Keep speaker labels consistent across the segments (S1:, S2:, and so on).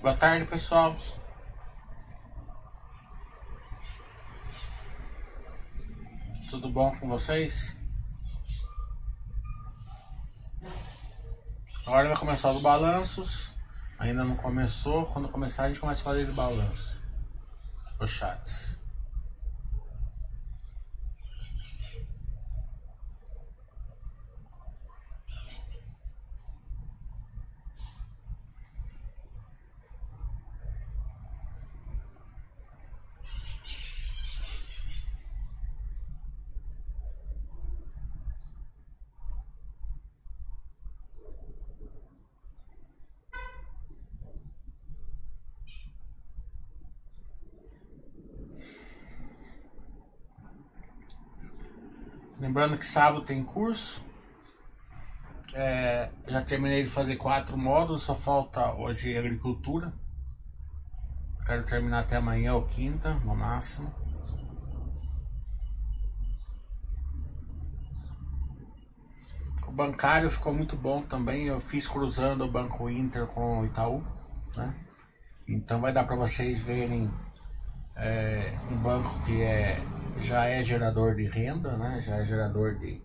S1: Boa tarde, pessoal. Tudo bom com vocês? Agora vai começar os balanços. Ainda não começou. Quando começar, a gente começa a fazer os balanços. Os chats. Lembrando que sábado tem curso. É, já terminei de fazer quatro módulos, só falta hoje agricultura. Quero terminar até amanhã ou quinta, no máximo. O bancário ficou muito bom também. Eu fiz cruzando o Banco Inter com o Itaú. Né? Então vai dar para vocês verem é, um banco que é já é gerador de renda, né? Já é gerador de,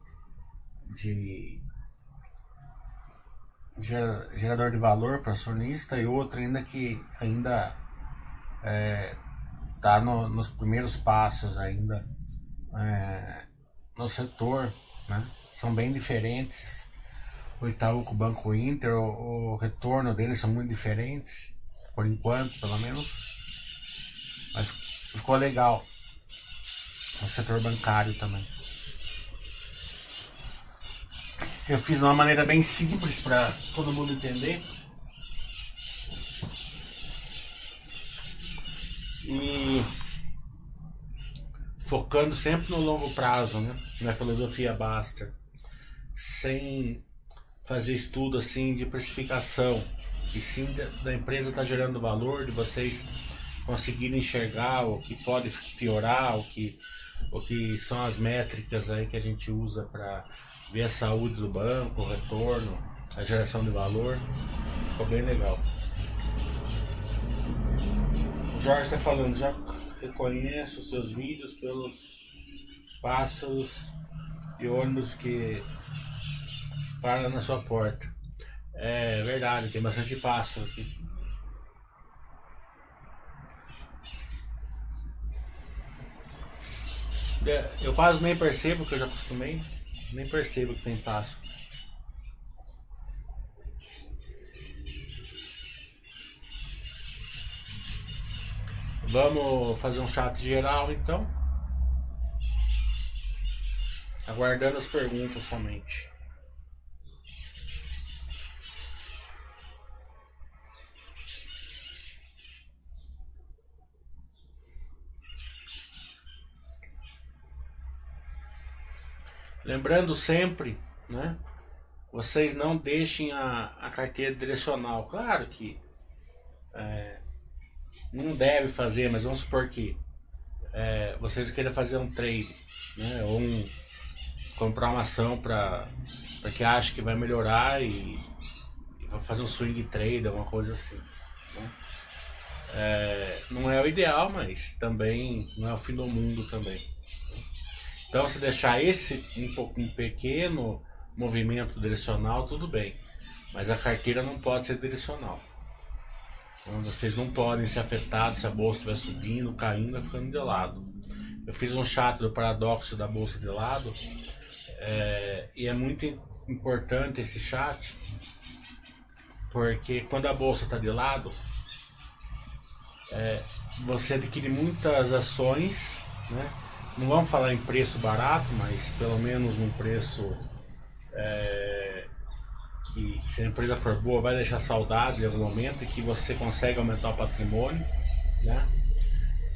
S1: de gerador de valor para acionista e outro ainda que ainda está é, no, nos primeiros passos ainda é, no setor, né? São bem diferentes. O Itaú com o Banco Inter, o, o retorno deles são muito diferentes, por enquanto, pelo menos. Mas ficou legal no setor bancário também. Eu fiz de uma maneira bem simples para todo mundo entender. E focando sempre no longo prazo, né? Na filosofia Baster. Sem fazer estudo assim de precificação. E sim da empresa estar tá gerando valor, de vocês conseguirem enxergar o que pode piorar, o que o que são as métricas aí que a gente usa para ver a saúde do banco, o retorno, a geração de valor. Ficou bem legal. O Jorge está falando, já reconheço os seus vídeos pelos pássaros e ônibus que param na sua porta. É verdade, tem bastante pássaro aqui. Eu quase nem percebo que eu já acostumei. Nem percebo que tem passo. Vamos fazer um chat geral então. Aguardando as perguntas somente. Lembrando sempre, né? Vocês não deixem a, a carteira direcional. Claro que é, não deve fazer, mas vamos supor que é, vocês queiram fazer um trade, né? Ou um, comprar uma ação para que acha que vai melhorar e, e vai fazer um swing trade, alguma coisa assim. Né? É, não é o ideal, mas também não é o fim do mundo também. Então, se deixar esse um, um pequeno movimento direcional, tudo bem. Mas a carteira não pode ser direcional. Então, vocês não podem ser afetados se a bolsa estiver subindo, caindo, ficando de lado. Eu fiz um chat do paradoxo da bolsa de lado é, e é muito importante esse chat porque quando a bolsa está de lado, é, você adquire muitas ações, né? Não vamos falar em preço barato, mas pelo menos um preço é, que se a empresa for boa vai deixar saudades em algum momento e que você consegue aumentar o patrimônio, né?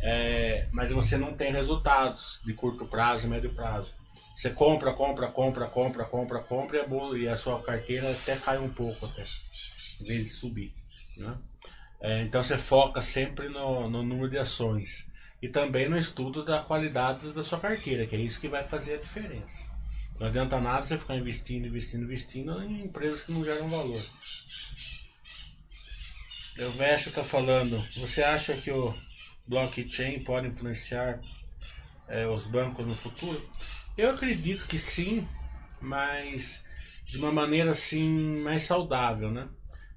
S1: É, mas você não tem resultados de curto prazo e médio prazo. Você compra, compra, compra, compra, compra, compra e a, boa, e a sua carteira até cai um pouco até, em vez de subir. Né? É, então você foca sempre no, no número de ações e também no estudo da qualidade da sua carteira, que é isso que vai fazer a diferença. Não adianta nada você ficar investindo, investindo, investindo em empresas que não geram valor. O Veste está falando, você acha que o blockchain pode influenciar é, os bancos no futuro? Eu acredito que sim, mas de uma maneira assim mais saudável, né?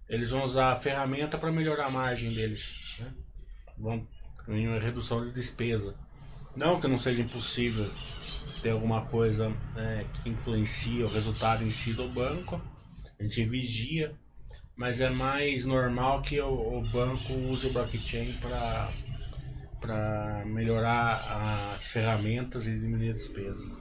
S1: Eles vão usar a ferramenta para melhorar a margem deles, né? Vão em uma redução de despesa. Não que não seja impossível ter alguma coisa é, que influencia o resultado em si do banco, a gente vigia, mas é mais normal que o, o banco use o blockchain para melhorar as ferramentas e diminuir a despesa.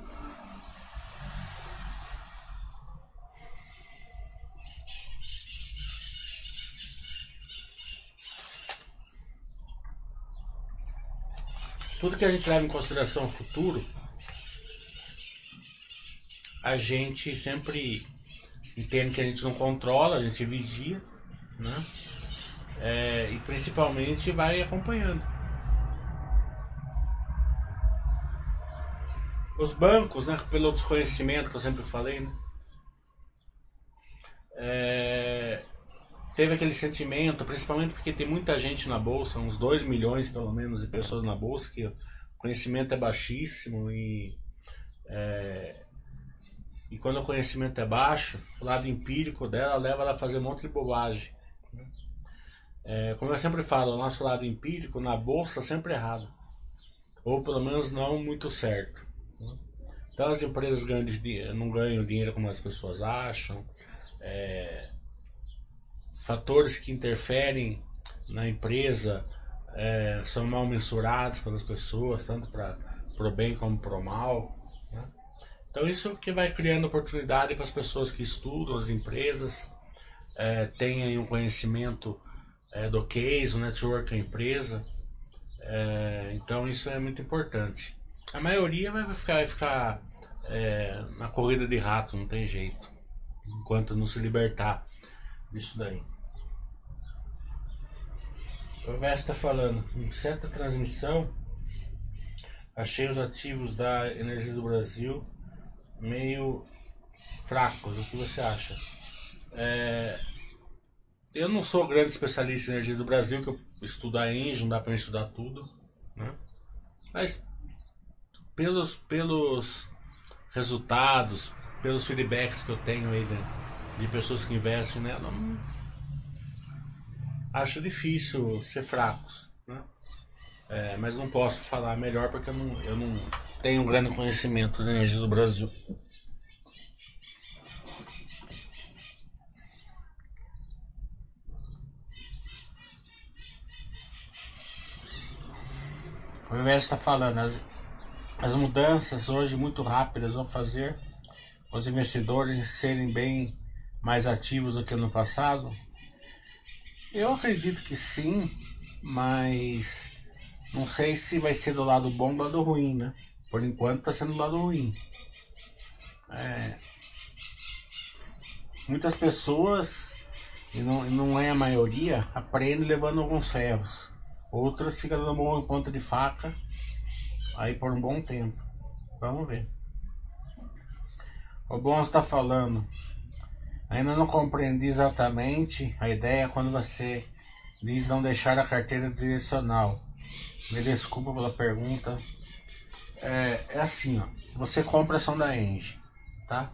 S1: Tudo que a gente leva em consideração o futuro, a gente sempre entende que a gente não controla, a gente vigia, né? É, e principalmente vai acompanhando. Os bancos, né, pelo desconhecimento que eu sempre falei, né? É, teve aquele sentimento, principalmente porque tem muita gente na bolsa, uns 2 milhões pelo menos de pessoas na bolsa, que o conhecimento é baixíssimo e é, e quando o conhecimento é baixo, o lado empírico dela leva ela a fazer um monte de bobagem. É, como eu sempre falo, o nosso lado empírico na bolsa sempre errado. Ou pelo menos não muito certo. Então as empresas ganham, não ganham dinheiro como as pessoas acham. É, fatores que interferem na empresa é, são mal mensurados pelas pessoas, tanto para o bem como para o mal. Né? Então isso que vai criando oportunidade para as pessoas que estudam as empresas, é, tenham um conhecimento é, do case, o network da empresa. É, então isso é muito importante. A maioria vai ficar, vai ficar é, na corrida de rato, não tem jeito. Enquanto não se libertar disso daí. O Verso está falando, em certa transmissão, achei os ativos da Energia do Brasil meio fracos. O que você acha? É, eu não sou grande especialista em energia do Brasil, que eu estudo a Engie, não dá para estudar tudo, né? Mas pelos, pelos resultados, pelos feedbacks que eu tenho aí de, de pessoas que investem nela, não, acho difícil ser fracos. Né? É, mas não posso falar melhor porque eu não, eu não tenho um grande conhecimento da energia do Brasil. O invés está falando, as, as mudanças hoje muito rápidas vão fazer os investidores serem bem mais ativos do que no passado, eu acredito que sim, mas não sei se vai ser do lado bom ou do lado ruim, né? Por enquanto tá sendo do lado ruim. É... Muitas pessoas, e não, não é a maioria, aprendem levando alguns ferros. Outras ficam dando um ponta de faca aí por um bom tempo. Vamos ver. O Bom está falando. Ainda não compreendi exatamente a ideia quando você diz não deixar a carteira direcional. Me desculpa pela pergunta. É, é assim, ó. Você compra ação da Engie, tá?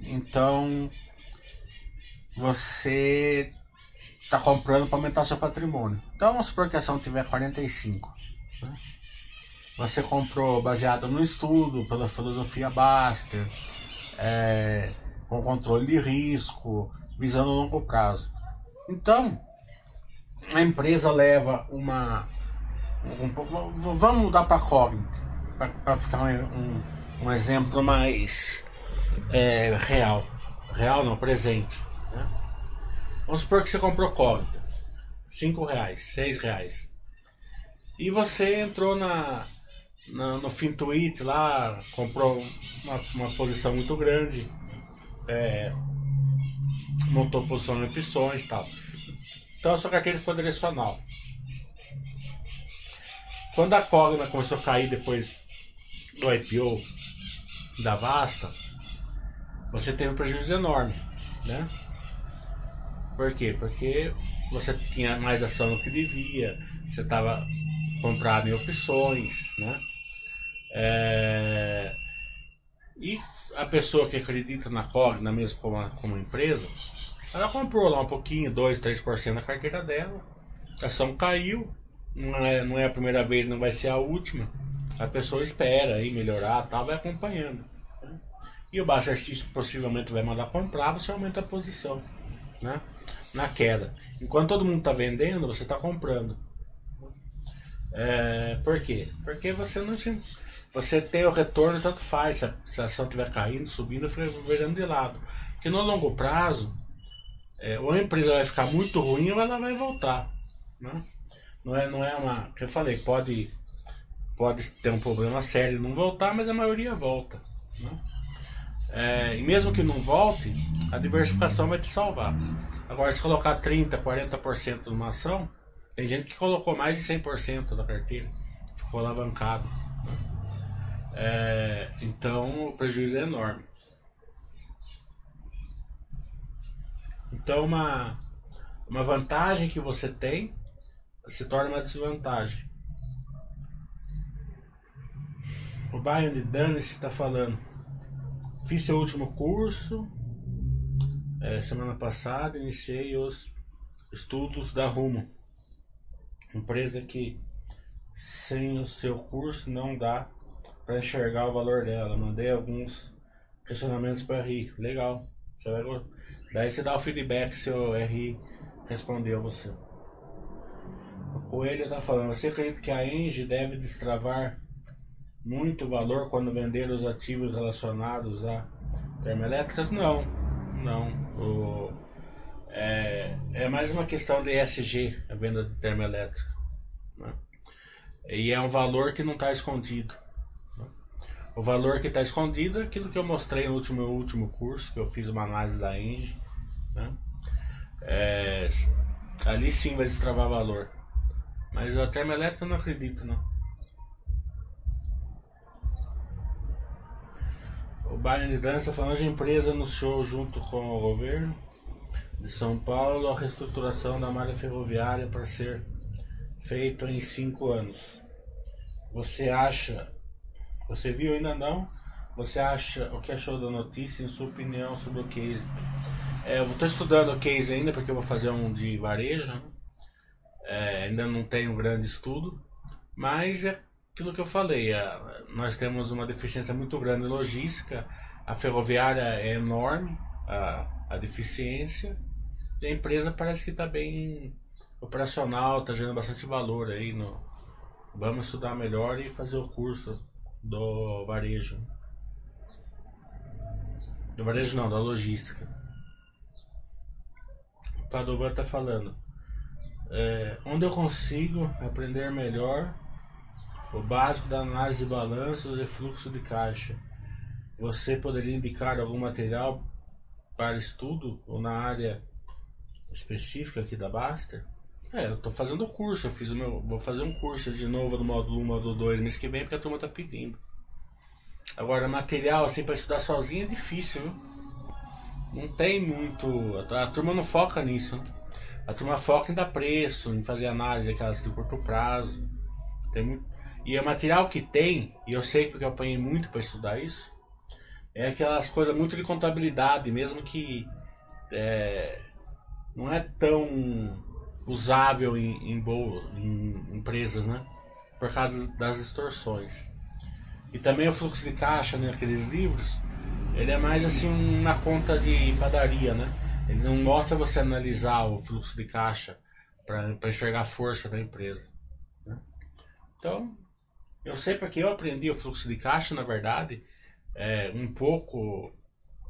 S1: Então você está comprando para aumentar seu patrimônio. Então vamos supor que a ação tiver 45. Né? Você comprou baseado no estudo, pela filosofia Baster. É, com controle de risco, visando longo prazo. Então, a empresa leva uma. Um, vamos mudar para Cognit, para ficar um, um, exemplo mais é, real. Real não, presente. Né? Vamos supor que você comprou Cognit, 5 reais, 6 reais. E você entrou na, na, no Fintuit lá, comprou uma, uma posição muito grande é, montou posição em opções e tal. Então a sua carteira ficou direcional. Quando a Cogna começou a cair depois do IPO da Vasta, você teve um prejuízo enorme, né? Por quê? Porque você tinha mais ação do que devia, você estava comprado em opções, né? É... E a pessoa que acredita na Cogna, mesmo como, como empresa, ela comprou lá um pouquinho, 2, 3% da carteira dela, a ação caiu, não é, não é a primeira vez, não vai ser a última. A pessoa espera aí melhorar, tal, vai acompanhando. E o Baixa possivelmente vai mandar comprar, você aumenta a posição, né? Na queda. Enquanto todo mundo está vendendo, você está comprando. É, por quê? Porque você não você tem o retorno tanto faz. Se a, ação estiver caindo, subindo, fica virando de lado. Porque no longo prazo, é, ou a empresa vai ficar muito ruim ou ela vai voltar. Né? Não é, não é uma. Que eu falei, pode, pode ter um problema sério não voltar, mas a maioria volta. Né? É, e mesmo que não volte, a diversificação vai te salvar. Agora, se colocar 30%, 40% numa ação, tem gente que colocou mais de 100% da carteira, ficou alavancado. É, então, o prejuízo é enorme. Então, uma, uma vantagem que você tem se torna uma desvantagem. O Bayern Dane está falando. Fiz seu último curso é, semana passada, iniciei os estudos da Rumo, empresa que sem o seu curso não dá para enxergar o valor dela. Mandei alguns questionamentos para RI. Legal. Você vai Daí você dá o feedback se o RI respondeu você. O Coelho está falando, você acredita que a Engie deve destravar muito valor quando vender os ativos relacionados a termoelétricas? Não, não. O, é, é mais uma questão de ESG, a venda de termoelétrica. Né? E é um valor que não está escondido. O valor que está escondido é aquilo que eu mostrei no último, último curso, que eu fiz uma análise da Engie. Né? É, ali sim vai destravar valor. Mas a termoelétrica eu não acredito, não. O Bayern de Dança falando de empresa anunciou junto com o governo de São Paulo a reestruturação da malha ferroviária para ser feita em cinco anos. Você acha, você viu ainda não? Você acha o que achou da notícia em sua opinião sobre o case? É, eu estou estudando o case ainda porque eu vou fazer um de varejo. Né? É, ainda não tenho um grande estudo, mas é aquilo que eu falei. É, nós temos uma deficiência muito grande em logística. A ferroviária é enorme, a, a deficiência. E a empresa parece que está bem operacional, está gerando bastante valor aí. No, vamos estudar melhor e fazer o curso do varejo. Do varejo não, da logística. Padovan está falando. É, onde eu consigo aprender melhor o básico da análise de balanços e fluxo de caixa. Você poderia indicar algum material para estudo ou na área específica aqui da Baster? É, eu estou fazendo o curso, eu fiz o meu, vou fazer um curso de novo no módulo 1, módulo 2 mês que vem porque a turma está pedindo. Agora, material assim para estudar sozinho é difícil, viu? não tem muito. A, a, turma não foca nisso. Né? A turma foca em dar preço, em fazer análise aquelas de curto prazo. Tem muito, e o material que tem, e eu sei porque eu apanhei muito para estudar isso, é aquelas coisas muito de contabilidade, mesmo que é, não é tão usável em, em, em empresas, né? Por causa das distorções. E também o fluxo de caixa, né? Aqueles livros, ele é mais assim na conta de padaria, né? Ele não mostra você analisar o fluxo de caixa para enxergar a força da empresa. Né? Então, eu sei porque eu aprendi o fluxo de caixa, na verdade, é, um pouco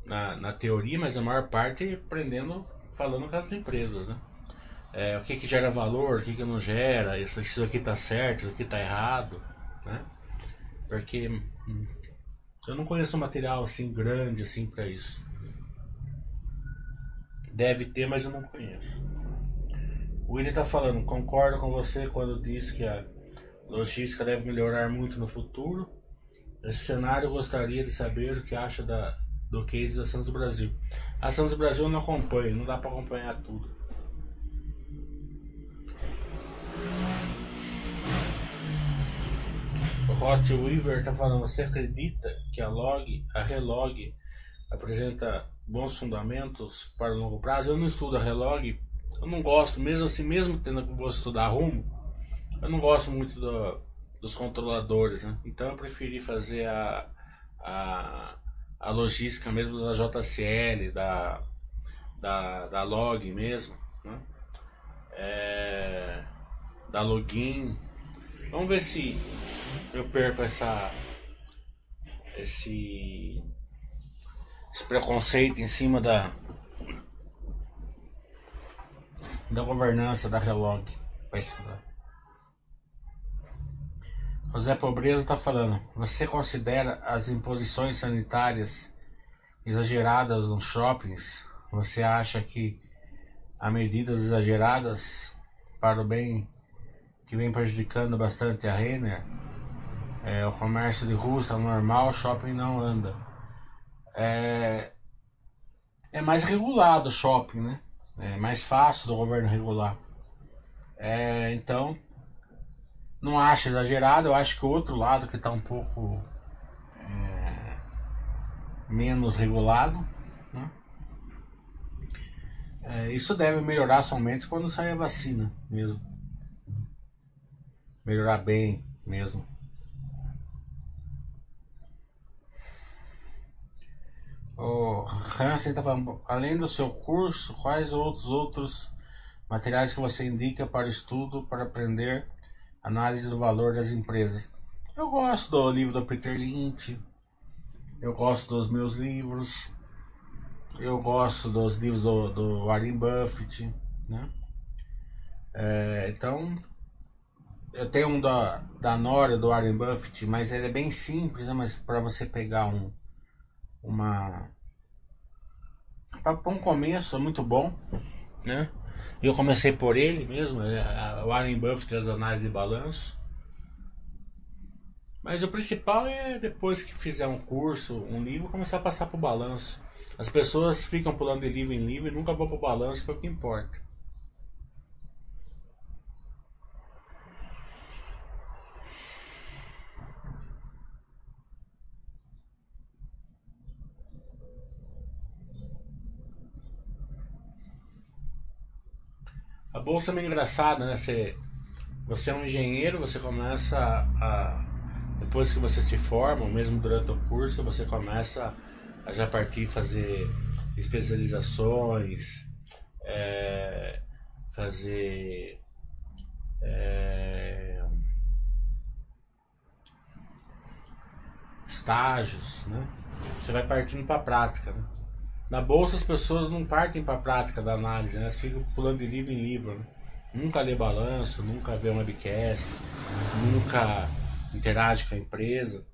S1: na, na teoria, mas a maior parte aprendendo, falando com as empresas, né? É, o que, que gera valor, o que, que não gera, isso, isso aqui está certo, isso aqui está errado, né? Porque hum, eu não conheço material assim grande assim para isso. Deve ter, mas eu não conheço. O William tá falando, concordo com você quando diz que a logística deve melhorar muito no futuro. Nesse cenário, gostaria de saber o que acha da, do case da Santos Brasil. A Santos Brasil eu não acompanho, não dá para acompanhar tudo. Hot Weaver tá falando, você acredita que a log, a relog apresenta bons fundamentos para o longo prazo? Eu não estudo a relog, eu não gosto, mesmo assim, mesmo tendo que vou estudar rumo, eu não gosto muito do, dos controladores, né? Então eu preferi fazer a, a, a logística mesmo da JCL, da, da, da log mesmo, né? É, da login. Vamos ver se eu perco essa esse, esse preconceito em cima da da governança da Relog para estudar. José Pobreza está falando. Você considera as imposições sanitárias exageradas nos shoppings? Você acha que há medidas exageradas para o bem que vem prejudicando bastante a Renner? É, o comércio de rua está normal, o shopping não anda. É, é mais regulado o shopping, né? É mais fácil do governo regular. É, então, não acho exagerado, eu acho que o outro lado que está um pouco é, menos regulado. Né? É, isso deve melhorar somente quando sair a vacina mesmo. Melhorar bem mesmo. O Hansen está falando, além do seu curso, quais outros outros materiais que você indica para estudo, para aprender Análise do valor das empresas. Eu gosto do livro do Peter Lynch. Eu gosto dos meus livros. Eu gosto dos livros do, do Warren Buffett. Né? É, então, eu tenho um da, da Nora do Warren Buffett, mas ele é bem simples, né? mas para você pegar um uma para um começo é muito bom, né? Eu comecei por ele mesmo, é, o Warren Buffett as análises de balanço. Mas o principal é depois que fizer um curso, um livro, começar a passar para o balanço. As pessoas ficam pulando de livro em livro e nunca vão para o balanço, que é o que importa. A bolsa é meio engraçada, né? Você, você é um engenheiro, você começa a. Depois que você se forma, ou mesmo durante o curso, você começa a já partir fazer especializações, é, fazer. É, estágios, né? Você vai partindo para a prática, né? Na bolsa as pessoas não partem para a prática da análise, né? elas ficam pulando de livro em livro. Né? Nunca lê balanço, nunca vê um webcast, nunca interage com a empresa.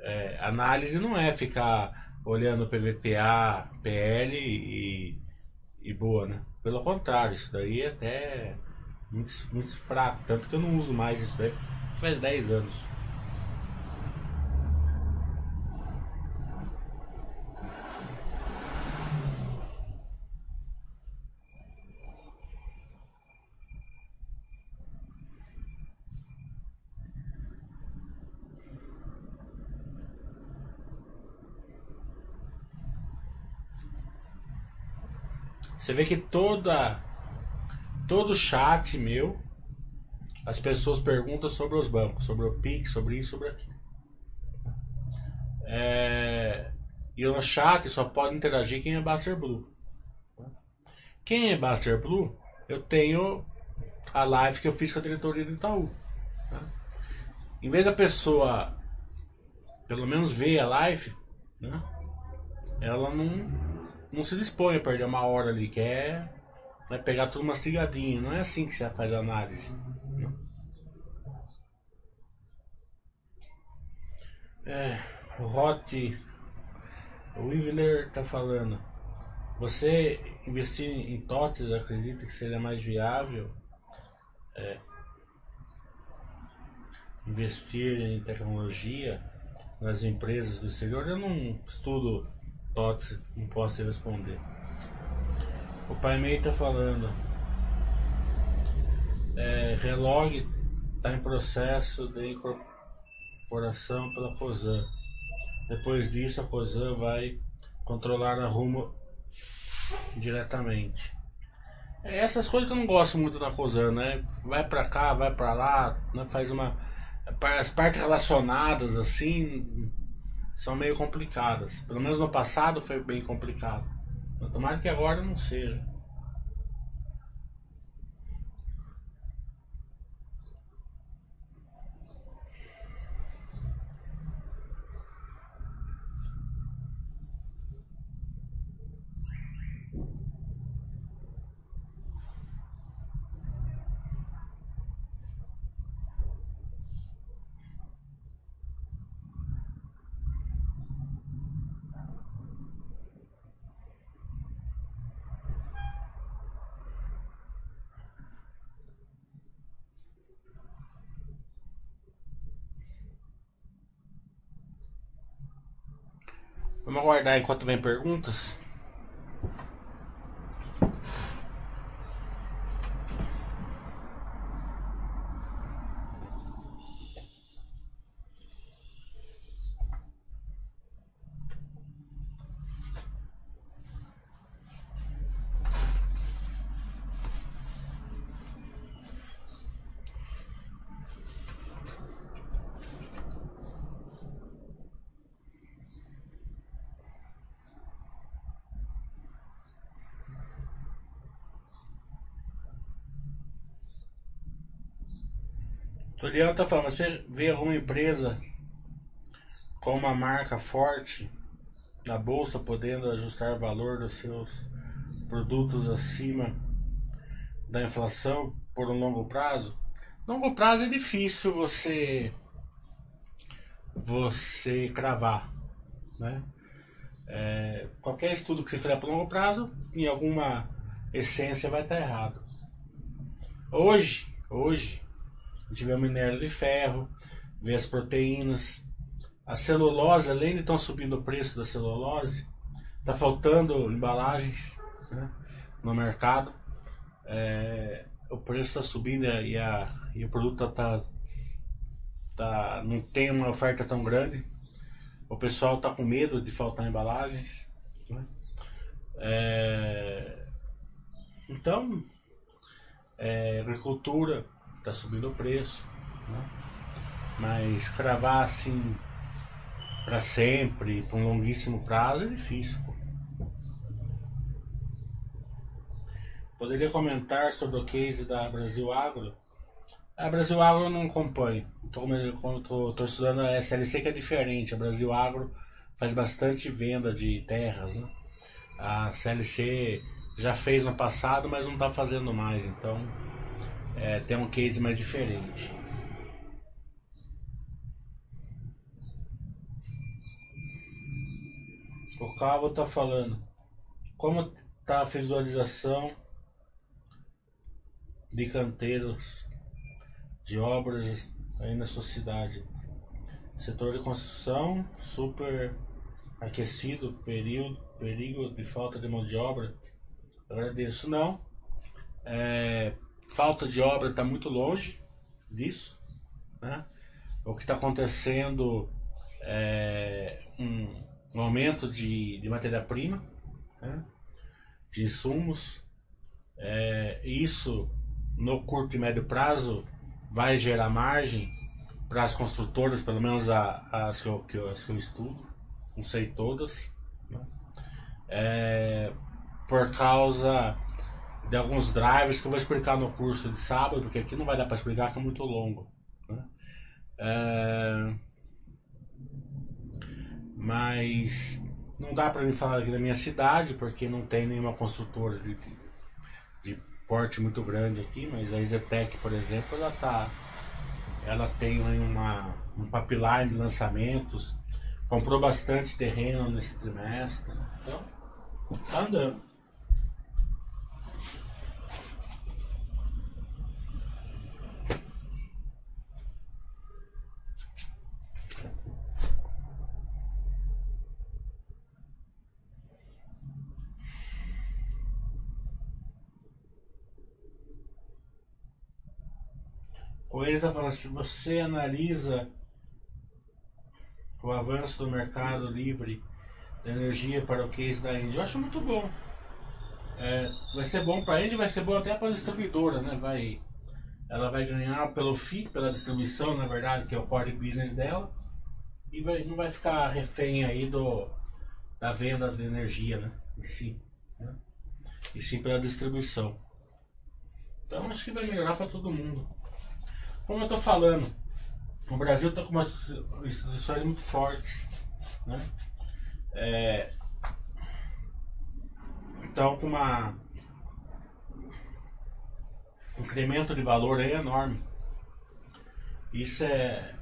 S1: É, análise não é ficar olhando PVPA, PL e, e boa, né? Pelo contrário, isso daí é até muito, muito fraco. Tanto que eu não uso mais isso daí faz 10 anos. Você vê que toda todo chat meu, as pessoas perguntam sobre os bancos, sobre o Pix, sobre isso, sobre aquilo. É, e no chat só pode interagir quem é Baster Blue. Quem é Baster Blue, eu tenho a live que eu fiz com a diretoria do Itaú. Tá? Em vez da pessoa pelo menos ver a live, né? ela não não se dispõe a perder uma hora ali, quer vai pegar tudo mastigadinho. Não é assim que você faz análise. É, o Hot, Wivler tá falando. Você investir em TOTS acredita que seria mais viável? É, investir em tecnologia nas empresas do exterior? Eu não estudo Não posso responder. O Pai Mei tá falando. É, relog está em processo de incorporação pela COSAN. Depois disso, a COSAN vai controlar a rumo diretamente. É essas coisas que eu não gosto muito da COSAN, né? Vai pra cá, vai pra lá, né? faz uma. As partes relacionadas assim são meio complicadas. Pelo menos no passado foi bem complicado. Tomara que agora não seja. Vamos aguardar enquanto vem perguntas. Toliano tá falando, você vê alguma empresa com uma marca forte na bolsa podendo ajustar o valor dos seus produtos acima da inflação por um longo prazo? Longo prazo é difícil você você cravar, né? É, qualquer estudo que você fizer por longo prazo, em alguma essência vai estar errado. Hoje, hoje a gente vê o minério de ferro, vê as proteínas. A celulose, além de estar subindo o preço da celulose, está faltando embalagens né, no mercado. É, o preço está subindo e, a, e o produto tá, tá, não tem uma oferta tão grande. O pessoal está com medo de faltar embalagens. Né? É, então, é, agricultura está subindo o preço. Né? Mas cravar assim para sempre, por um longuíssimo prazo, é difícil. Poderia comentar sobre o case da Brasil Agro? A Brasil Agro eu não acompanho. Estou estudando a SLC que é diferente. A Brasil Agro faz bastante venda de terras. Né? A CLC já fez no passado, mas não está fazendo mais. Então é, tem um case mais diferente. O Cabo está falando como está a visualização de canteiros de obras aí na sua cidade. Setor de construção super aquecido, período, perigo de falta de mão de obra. Agradeço. Não. É, falta de obra está muito longe disso. Né? O que está acontecendo é um, um aumento de, de matéria-prima, né? de insumos. É, isso, no curto e médio prazo, vai gerar margem para as construtoras, pelo menos as que, que, que eu estudo, não sei todas, né? é, por causa de alguns drivers que eu vou explicar no curso de sábado, porque aqui não vai dar para explicar, que é muito longo. Né? É... Mas não dá para me falar aqui da minha cidade, porque não tem nenhuma construtora de, de porte muito grande aqui, mas a Zetec, por exemplo, ela tá ela tem uma, um pipeline de lançamentos, comprou bastante terreno nesse trimestre, então tá andando. Coelho está falando, se você analisa o avanço do mercado livre de energia para o case da Índia, eu acho muito bom. É, vai ser bom para a Índia, vai ser bom até para a distribuidora, né? Vai, ela vai ganhar pelo FII, pela distribuição, na verdade, que é o core business dela, e vai, não vai ficar refém aí do, da venda de energia, né? Em si, né? E sim pela distribuição. Então acho que vai melhorar para todo mundo. Como eu estou falando, o Brasil está com umas instituições muito fortes, né? É, então com uma um incremento de valor aí enorme. Isso é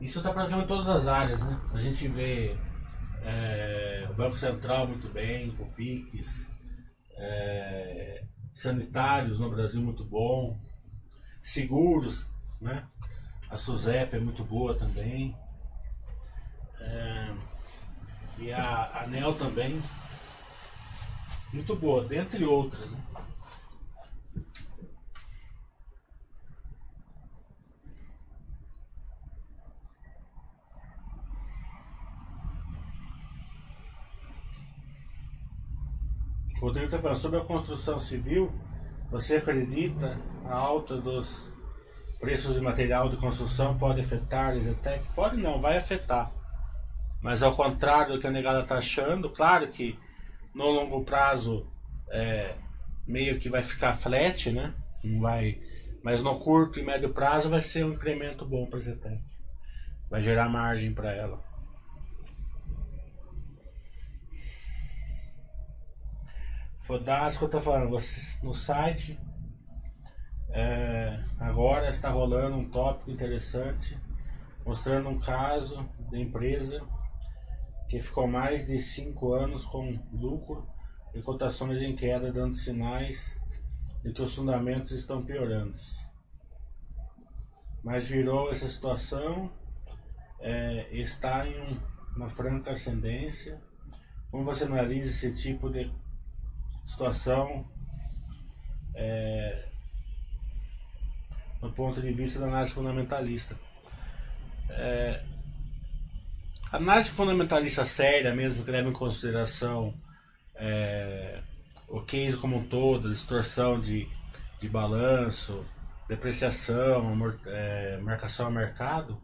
S1: isso está praticamente em todas as áreas, né? A gente vê é, o Banco Central muito bem, com PIX, é, sanitários no Brasil muito bom, seguros, né? A SUSEP é muito boa também. É, e a ANEL também. Muito boa, dentre outras. Né? Rodrigo está falando sobre a construção civil. Você acredita a alta dos preços de material de construção pode afetar a Exetec? Pode não, vai afetar. Mas ao contrário do que a negada está achando, claro que no longo prazo é, meio que vai ficar flat, né? Não vai, mas no curto e médio prazo vai ser um incremento bom para a Zetec. Vai gerar margem para ela. Fodasco tá falando, no site é, agora está rolando um tópico interessante, mostrando um caso da empresa que ficou mais de 5 anos com lucro e cotações em queda, dando sinais de que os fundamentos estão piorando. Mas virou essa situação, é, está em um, uma franca ascendência. Como você analisa esse tipo de situação? É, no ponto de vista da análise fundamentalista. É, a análise fundamentalista séria mesmo, que leva em consideração é, o case como um todo, distorção de, de balanço, depreciação, é, marcação a mercado,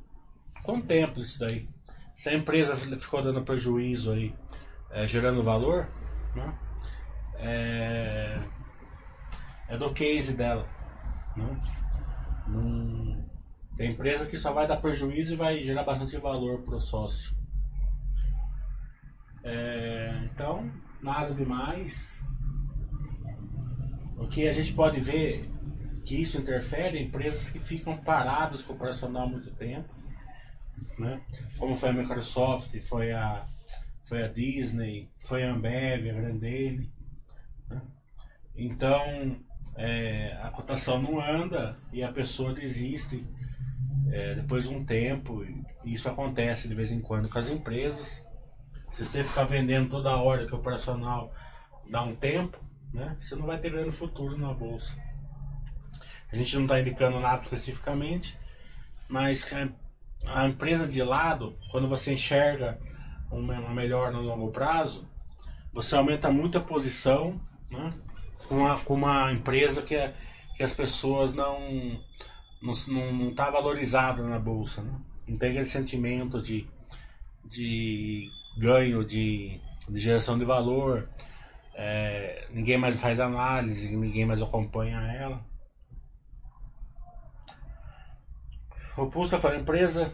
S1: contempla isso daí. Se a empresa ficou dando prejuízo aí, é, gerando valor, né, é, é do case dela. Né? Num, tem empresa que só vai dar prejuízo e vai gerar bastante valor para o sócio. É, então, nada demais. O que a gente pode ver que isso interfere em empresas que ficam paradas com o operacional há muito tempo, né? como foi a Microsoft, foi a, foi a Disney, foi a Ambev, a Grandene. Né? Então, é, a cotação não anda e a pessoa desiste é, depois de um tempo. Isso acontece de vez em quando com as empresas. Se você ficar vendendo toda hora que o operacional dá um tempo, né, você não vai ter grande futuro na bolsa. A gente não está indicando nada especificamente, mas a empresa de lado, quando você enxerga uma melhor no longo prazo, você aumenta muito a posição, né? com uma, com uma empresa que, é, que as pessoas não não, não, não tá valorizada na bolsa, né? não tem aquele sentimento de, de ganho, de, de geração de valor, é, ninguém mais faz análise, ninguém mais acompanha ela. O foi a empresa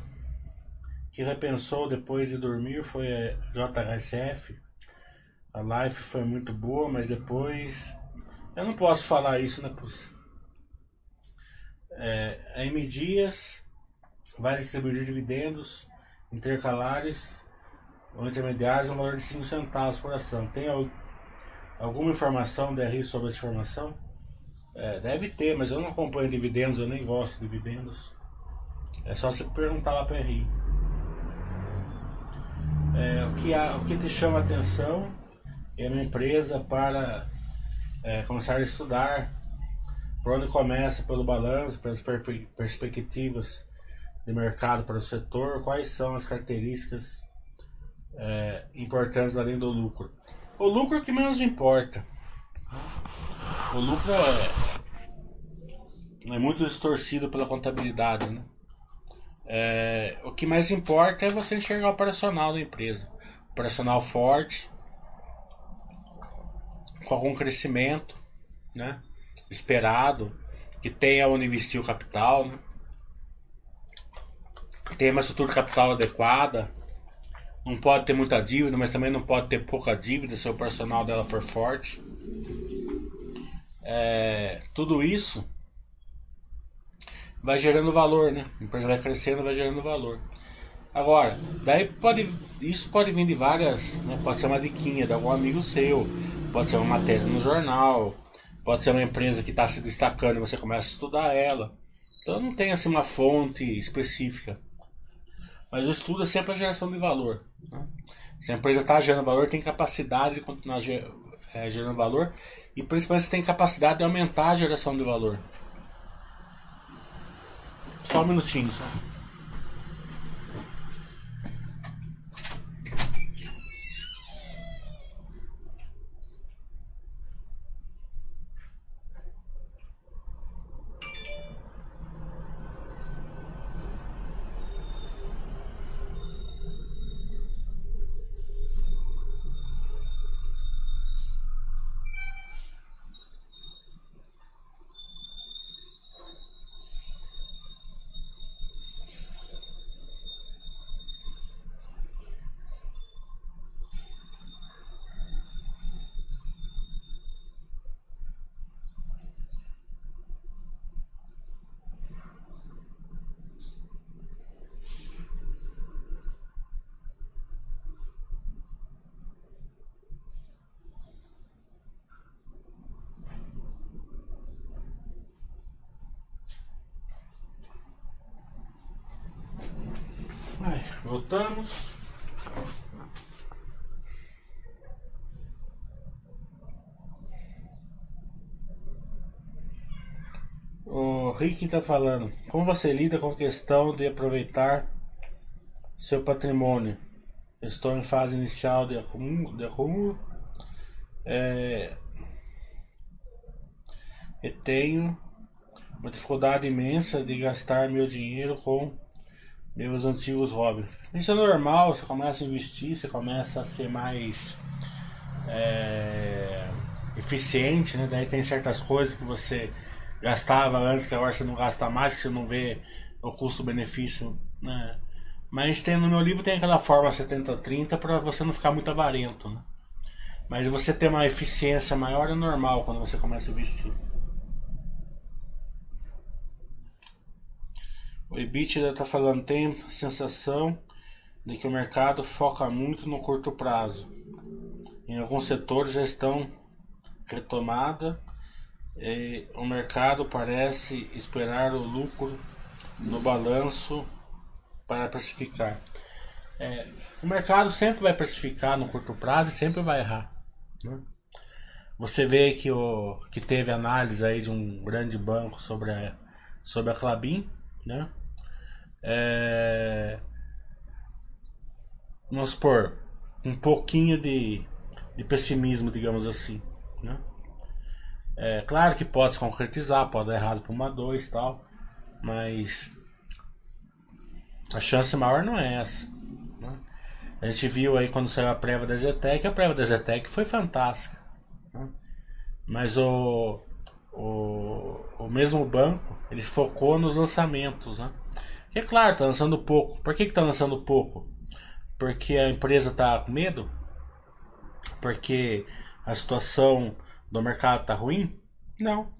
S1: que repensou depois de dormir foi a JHSF. A live foi muito boa, mas depois eu não posso falar isso, né, Puxa? É, a M Dias vai distribuir dividendos intercalares ou intermediários no valor de 5 centavos por ação. Tem alguma informação da RI sobre essa informação? É, deve ter, mas eu não acompanho dividendos, eu nem gosto de dividendos. É só você perguntar lá para a RI. É, o, que o que te chama a atenção é uma empresa para é, começar a estudar por onde começa pelo balanço, pelas perspectivas de mercado para o setor, quais são as características é, importantes além do lucro. O lucro é que menos importa. O lucro é, é muito distorcido pela contabilidade. Né? É, o que mais importa é você enxergar o operacional da empresa. Operacional forte, com algum crescimento né, esperado, que tenha onde investir o capital, né, tenha uma estrutura de capital adequada, não pode ter muita dívida, mas também não pode ter pouca dívida se o operacional dela for forte. É, tudo isso vai gerando valor, né? A empresa vai crescendo, vai gerando valor. Agora, daí pode, isso pode vir de várias, né? pode ser uma diquinha de algum amigo seu, pode ser uma matéria no jornal, pode ser uma empresa que está se destacando e você começa a estudar ela. Então não tem assim uma fonte específica. Mas o estudo é sempre a geração de valor. Né? Se a empresa está gerando valor, tem capacidade de continuar é, gerando valor e principalmente se tem capacidade de aumentar a geração de valor. Só um minutinho só. Ai, voltamos. O Rick está falando. Como você lida com a questão de aproveitar seu patrimônio? Estou em fase inicial de acúmulo. De acúmulo. É, e tenho uma dificuldade imensa de gastar meu dinheiro com meus antigos hobbies. Isso é normal, você começa a investir, você começa a ser mais é, eficiente, né? Daí tem certas coisas que você gastava antes que agora você não gasta mais, que você não vê o custo-benefício, né? Mas tem, no meu livro tem aquela forma 70-30 para você não ficar muito avarento, né? Mas você ter uma eficiência maior é normal quando você começa a investir. O EBITDA está falando, tem a sensação de que o mercado foca muito no curto prazo. Em alguns setores já estão retomada e o mercado parece esperar o lucro no balanço para precificar. É, o mercado sempre vai precificar no curto prazo e sempre vai errar. Né? Você vê que, o, que teve análise aí de um grande banco sobre a, sobre a Clabin, né? É, vamos supor, um pouquinho de, de pessimismo, digamos assim. Né? É claro que pode se concretizar, pode dar errado para uma, dois tal, mas a chance maior não é essa. Né? A gente viu aí quando saiu a prévia da Zetec, a prévia da Zetec foi fantástica. Né? Mas o, o, o mesmo banco, ele focou nos lançamentos, né? E é claro, tá lançando pouco. Por que, que tá lançando pouco? Porque a empresa tá com medo? Porque a situação do mercado tá ruim? Não.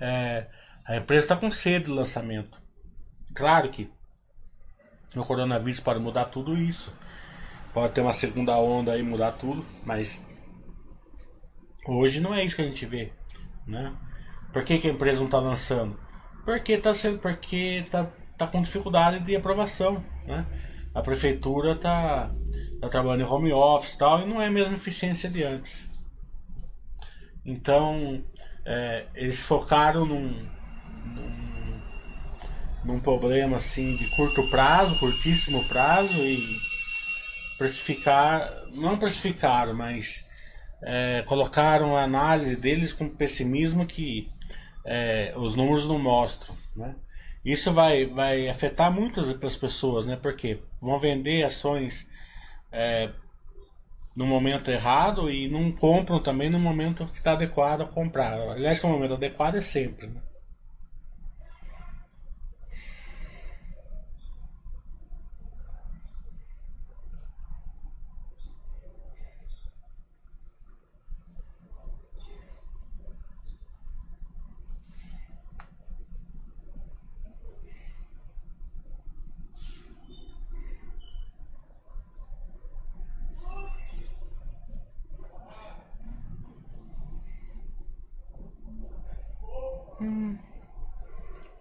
S1: É, a empresa está com sede de lançamento. Claro que o coronavírus pode mudar tudo isso. Pode ter uma segunda onda e mudar tudo, mas hoje não é isso que a gente vê, né? Por que, que a empresa não está lançando? Porque tá sendo porque tá, tá com dificuldade de aprovação, né? A prefeitura tá, tá trabalhando em home office e tal e não é a mesma eficiência de antes. Então, é, eles focaram num, num, num problema assim de curto prazo, curtíssimo prazo e precificar, não precificaram, mas é, colocaram a análise deles com pessimismo que é, os números não mostram, né? Isso vai, vai afetar muitas das pessoas, né? Porque vão vender ações é, no momento errado e não compram também no momento que está adequado a comprar. Aliás, que o momento adequado é sempre. Né?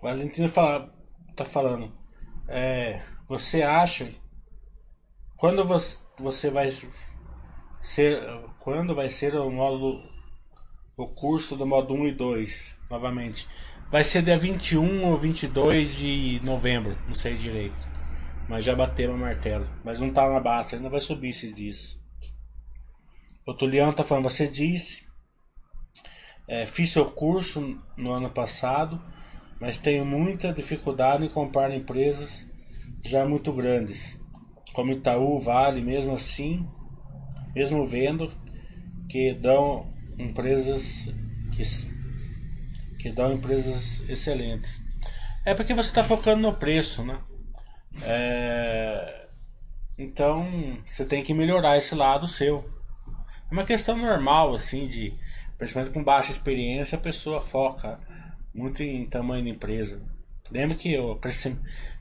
S1: Valentina fala, tá falando. É, você acha quando você, você vai ser quando vai ser o módulo o curso do módulo 1 e 2 novamente? Vai ser dia 21 ou 22 de novembro, não sei direito. Mas já bateu o martelo. Mas não tá na base, ainda vai subir esses dias. O Tuliano tá falando, você disse. É, fiz seu curso no ano passado mas tenho muita dificuldade em comprar empresas já muito grandes, como Itaú, Vale, mesmo assim, mesmo vendo que dão empresas que, que dão empresas excelentes. É porque você está focando no preço, né? É, então você tem que melhorar esse lado seu. É uma questão normal, assim, de principalmente com baixa experiência, a pessoa foca muito em tamanho de empresa. Lembra que, eu,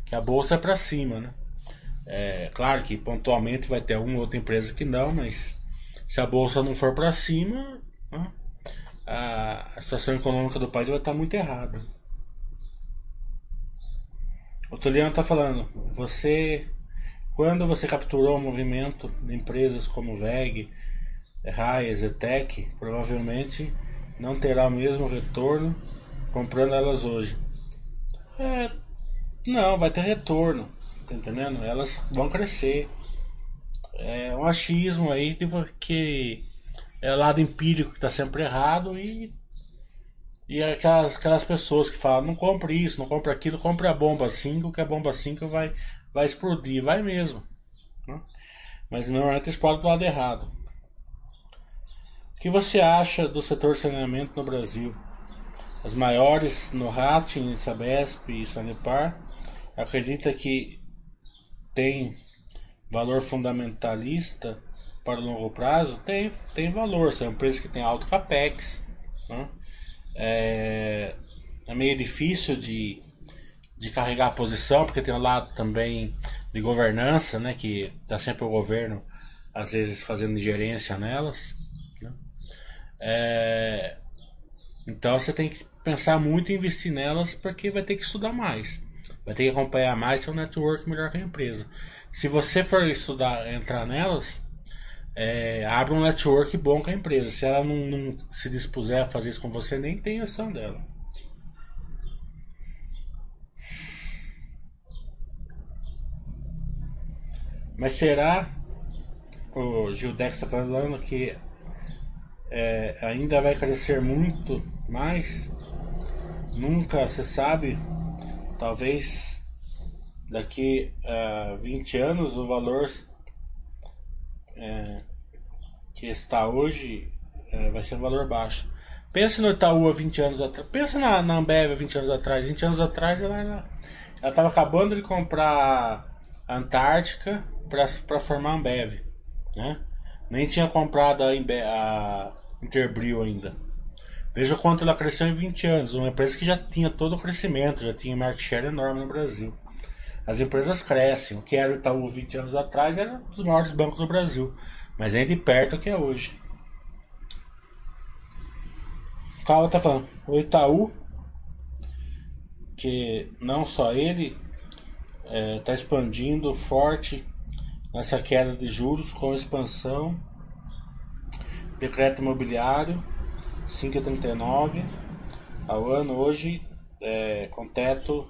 S1: que a bolsa é para cima, né? É, claro que pontualmente vai ter alguma outra empresa que não, mas se a bolsa não for para cima, né, a, a, situação econômica do país vai estar muito errada. O Tuliano está falando, você quando você capturou o movimento de empresas como VEG, RAI, Zetec, provavelmente não terá o mesmo retorno comprando elas hoje. É, não, vai ter retorno, tá entendendo? Elas vão crescer. É um achismo aí que é lado empírico que está sempre errado e e aquelas, aquelas pessoas que falam, não compre isso, não compre aquilo, compre a bomba 5, que a bomba 5 vai, vai explodir, vai mesmo. Né? Mas normalmente explode do lado errado. O que você acha do setor saneamento no Brasil? As maiores no Rating, Sabesp e Sanepar acredita que tem valor fundamentalista para o longo prazo? Tem, tem valor, são empresas que têm alto capex. Né? É, é meio difícil de, de carregar a posição, porque tem o um lado também de governança, né, que está sempre o governo, às vezes, fazendo gerência nelas. Né? É, então você tem que pensar muito em investir nelas porque vai ter que estudar mais. Vai ter que acompanhar mais seu network melhor que a empresa. Se você for estudar, entrar nelas, é, abre um network bom com a empresa. Se ela não, não, se dispuser a fazer isso com você, nem tem ação dela. Mas será, o Gildex está falando que é, ainda vai crescer muito mais? Nunca se sabe, talvez daqui a uh, 20 anos o valor uh, que está hoje uh, vai ser um valor baixo. Pense no Itaú há 20 anos atrás, pensa na, na Ambev há 20 anos atrás. 20 anos atrás ela estava acabando de comprar a Antártica para formar a Ambev. Né? Nem tinha comprado a, a Interbril ainda. Veja quanto ela cresceu em 20 anos. Uma empresa que já tinha todo o crescimento, já tinha market share enorme no Brasil. As empresas crescem. O que era o Itaú 20 anos atrás era um dos maiores bancos do Brasil. Mas nem de perto o que é hoje. Carlos está falando. O Itaú, que não só ele, está é, tá expandindo forte nessa queda de juros com expansão, decreto imobiliário 5,39 ao ano hoje é, com teto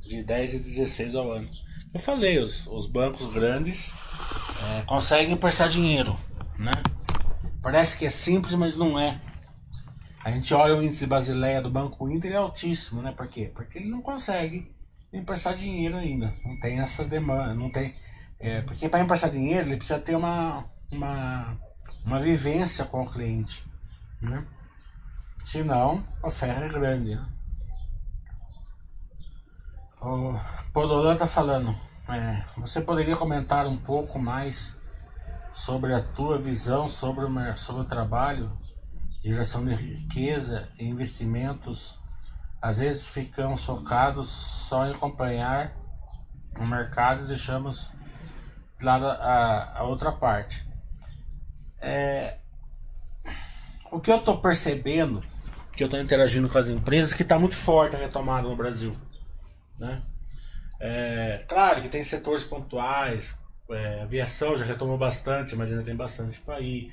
S1: de 10 e 16 ao ano. Eu falei, os, os bancos grandes é, conseguem prestar dinheiro, né? Parece que é simples, mas não é. A gente olha o índice de Basileia do Banco Inter é altíssimo, né? Por quê? Porque ele não consegue emprestar dinheiro ainda. Não tem essa demanda, não tem. É, porque para emprestar dinheiro ele precisa ter uma, uma, uma vivência com o cliente, né? Senão a ferra é grande. O Podolan tá falando. É, você poderia comentar um pouco mais sobre a tua visão sobre o, sobre o trabalho, geração de riqueza e investimentos? Às vezes ficamos focados só em acompanhar o mercado e deixamos de lado a, a outra parte. É, o que eu estou percebendo, que eu estou interagindo com as empresas, que está muito forte a retomada no Brasil. Né? É, claro que tem setores pontuais, é, aviação já retomou bastante, mas ainda tem bastante para ir.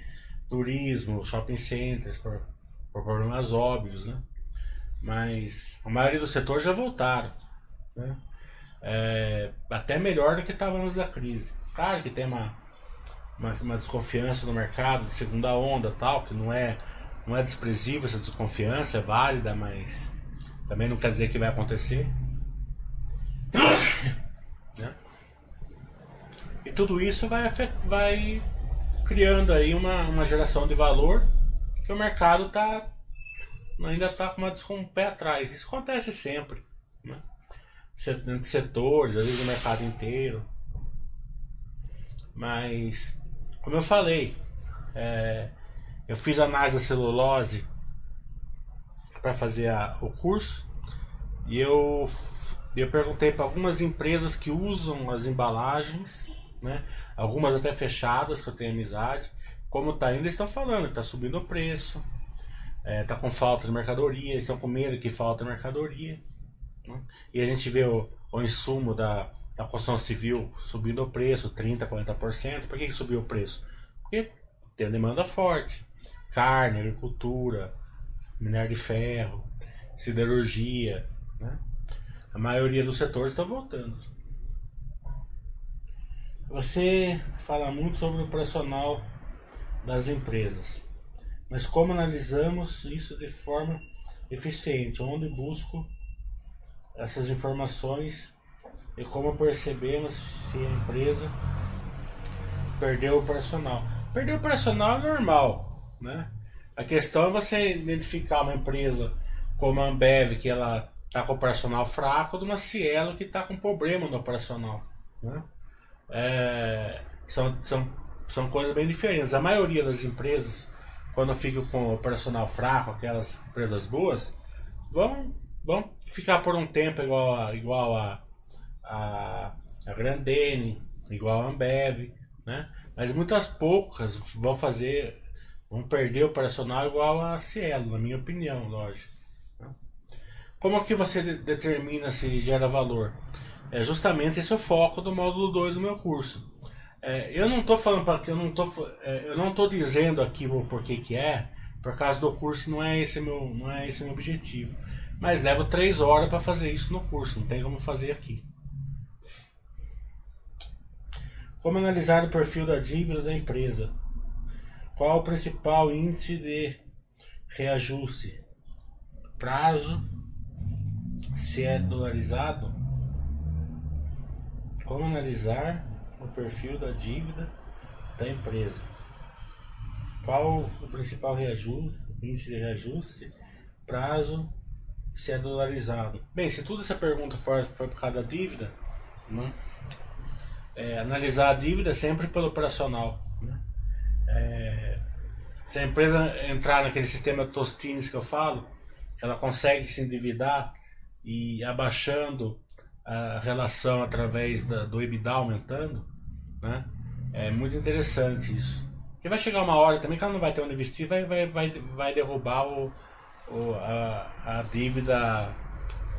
S1: Turismo, shopping centers, por, por problemas óbvios, né? Mas a maioria dos setores já voltaram. Né? É, até melhor do que estava antes da crise. Claro que tem uma, uma, uma, desconfiança no mercado de segunda onda tal, que não é, não é desprezível essa desconfiança, é válida, mas também não quer dizer que vai acontecer. né? E tudo isso vai, vai criando aí uma, uma geração de valor que o mercado tá, ainda está com, uma, com um pé atrás. Isso acontece sempre. Né? Entre setores, às vezes o mercado inteiro. Mas, como eu falei, é, eu fiz análise da celulose para fazer a, o curso e eu eu perguntei para algumas empresas que usam as embalagens, né? algumas até fechadas, que eu tenho amizade, como está ainda estão falando está subindo o preço, está é, tá com falta de mercadoria, estão com medo que falta mercadoria. Né? E a gente vê o, o insumo da, da construção civil subindo o preço, 30%, 40%. Por que, que subiu o preço? Porque tem demanda forte. Carne, agricultura, minério de ferro, siderurgia, né? A maioria dos setores está voltando. Você fala muito sobre o operacional das empresas, mas como analisamos isso de forma eficiente? Onde busco essas informações e como percebemos se a empresa perdeu o operacional? Perder o operacional é normal, né? A questão é você identificar uma empresa como a Ambev, que ela está com operacional fraco, de uma Cielo que está com problema no operacional. Né? É, são, são, são coisas bem diferentes. A maioria das empresas, quando ficam com operacional fraco, aquelas empresas boas, vão, vão ficar por um tempo igual a, igual a, a, a Grandene, igual a Ambev, né? mas muitas poucas vão fazer, vão perder o operacional igual a Cielo, na minha opinião, lógico. Como que você determina se gera valor? É justamente esse o foco do módulo 2 do meu curso. É, eu não estou falando para que eu não tô, é, eu não estou dizendo aqui o porquê que é, por causa do curso não é esse meu, não é esse meu objetivo. Mas levo três horas para fazer isso no curso, não tem como fazer aqui. Como analisar o perfil da dívida da empresa? Qual o principal índice de reajuste? Prazo se é dolarizado, como analisar o perfil da dívida da empresa? Qual o principal reajuste, índice de reajuste, prazo, se é dolarizado? Bem, se toda essa pergunta for, for por causa da dívida, né? é, analisar a dívida sempre pelo operacional. É, se a empresa entrar naquele sistema Tostines que eu falo, ela consegue se endividar e abaixando a relação através da, do EBITDA aumentando, né? É muito interessante isso. Porque vai chegar uma hora também que ela não vai ter onde investir, vai, vai, vai, vai derrubar o, o, a, a dívida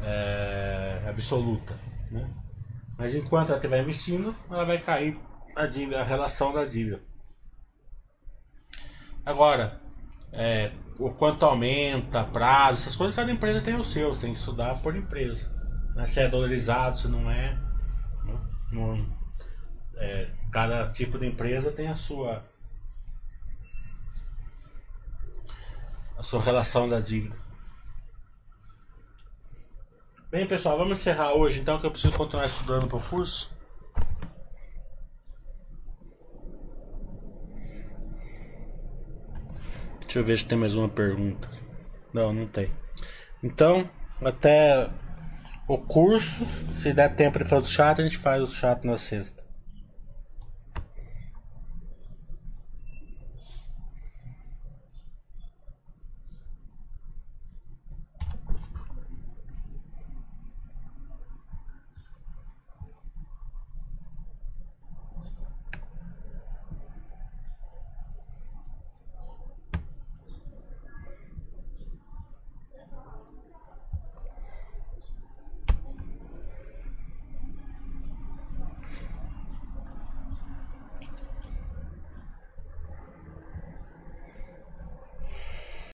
S1: é, absoluta. Né? Mas enquanto ela estiver investindo, ela vai cair a, dívida, a relação da dívida. Agora, é, o quanto aumenta, prazo, essas coisas, cada empresa tem o seu, você tem que estudar por empresa. Né? Se é dolarizado, se não é. Não, não, é cada tipo de empresa tem a sua a sua relação da dívida. Bem, pessoal, vamos encerrar hoje então que eu preciso continuar estudando para o curso. Deixa eu ver se tem mais uma pergunta. Não, não tem. Então, até o curso, se der tempo de fazer o chat, a gente faz o chat na sexta.